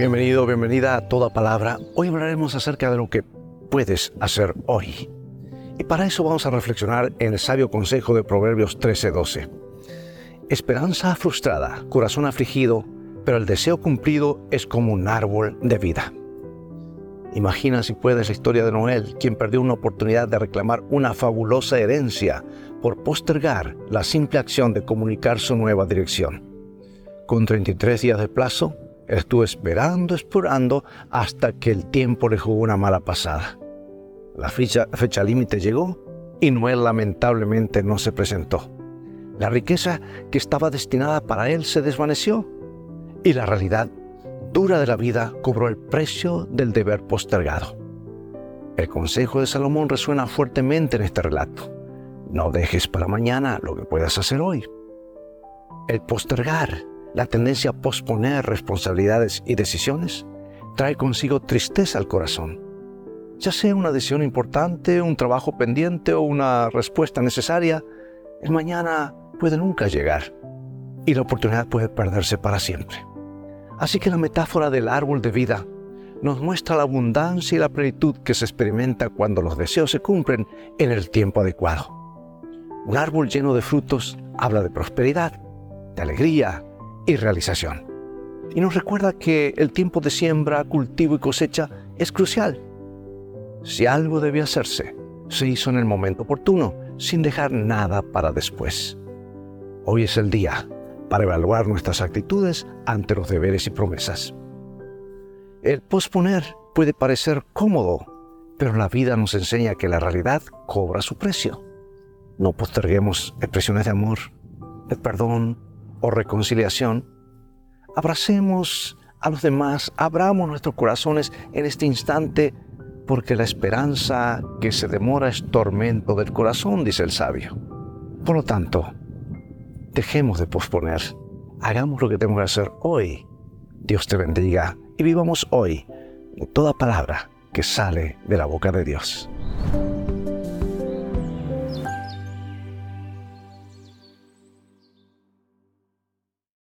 Bienvenido, bienvenida a Toda Palabra. Hoy hablaremos acerca de lo que puedes hacer hoy. Y para eso vamos a reflexionar en el sabio consejo de Proverbios 13:12. Esperanza frustrada, corazón afligido, pero el deseo cumplido es como un árbol de vida. Imagina si puedes la historia de Noel, quien perdió una oportunidad de reclamar una fabulosa herencia por postergar la simple acción de comunicar su nueva dirección. Con 33 días de plazo, estuvo esperando, esperando, hasta que el tiempo le jugó una mala pasada. La fecha, fecha límite llegó y Noel lamentablemente no se presentó. La riqueza que estaba destinada para él se desvaneció y la realidad dura de la vida cobró el precio del deber postergado. El consejo de Salomón resuena fuertemente en este relato. No dejes para mañana lo que puedas hacer hoy. El postergar la tendencia a posponer responsabilidades y decisiones trae consigo tristeza al corazón. Ya sea una decisión importante, un trabajo pendiente o una respuesta necesaria, el mañana puede nunca llegar y la oportunidad puede perderse para siempre. Así que la metáfora del árbol de vida nos muestra la abundancia y la plenitud que se experimenta cuando los deseos se cumplen en el tiempo adecuado. Un árbol lleno de frutos habla de prosperidad, de alegría, y realización. Y nos recuerda que el tiempo de siembra, cultivo y cosecha es crucial. Si algo debía hacerse, se hizo en el momento oportuno, sin dejar nada para después. Hoy es el día para evaluar nuestras actitudes ante los deberes y promesas. El posponer puede parecer cómodo, pero la vida nos enseña que la realidad cobra su precio. No posterguemos expresiones de amor, de perdón, o reconciliación, abracemos a los demás, abramos nuestros corazones en este instante, porque la esperanza que se demora es tormento del corazón, dice el sabio. Por lo tanto, dejemos de posponer, hagamos lo que tenemos que hacer hoy. Dios te bendiga y vivamos hoy toda palabra que sale de la boca de Dios.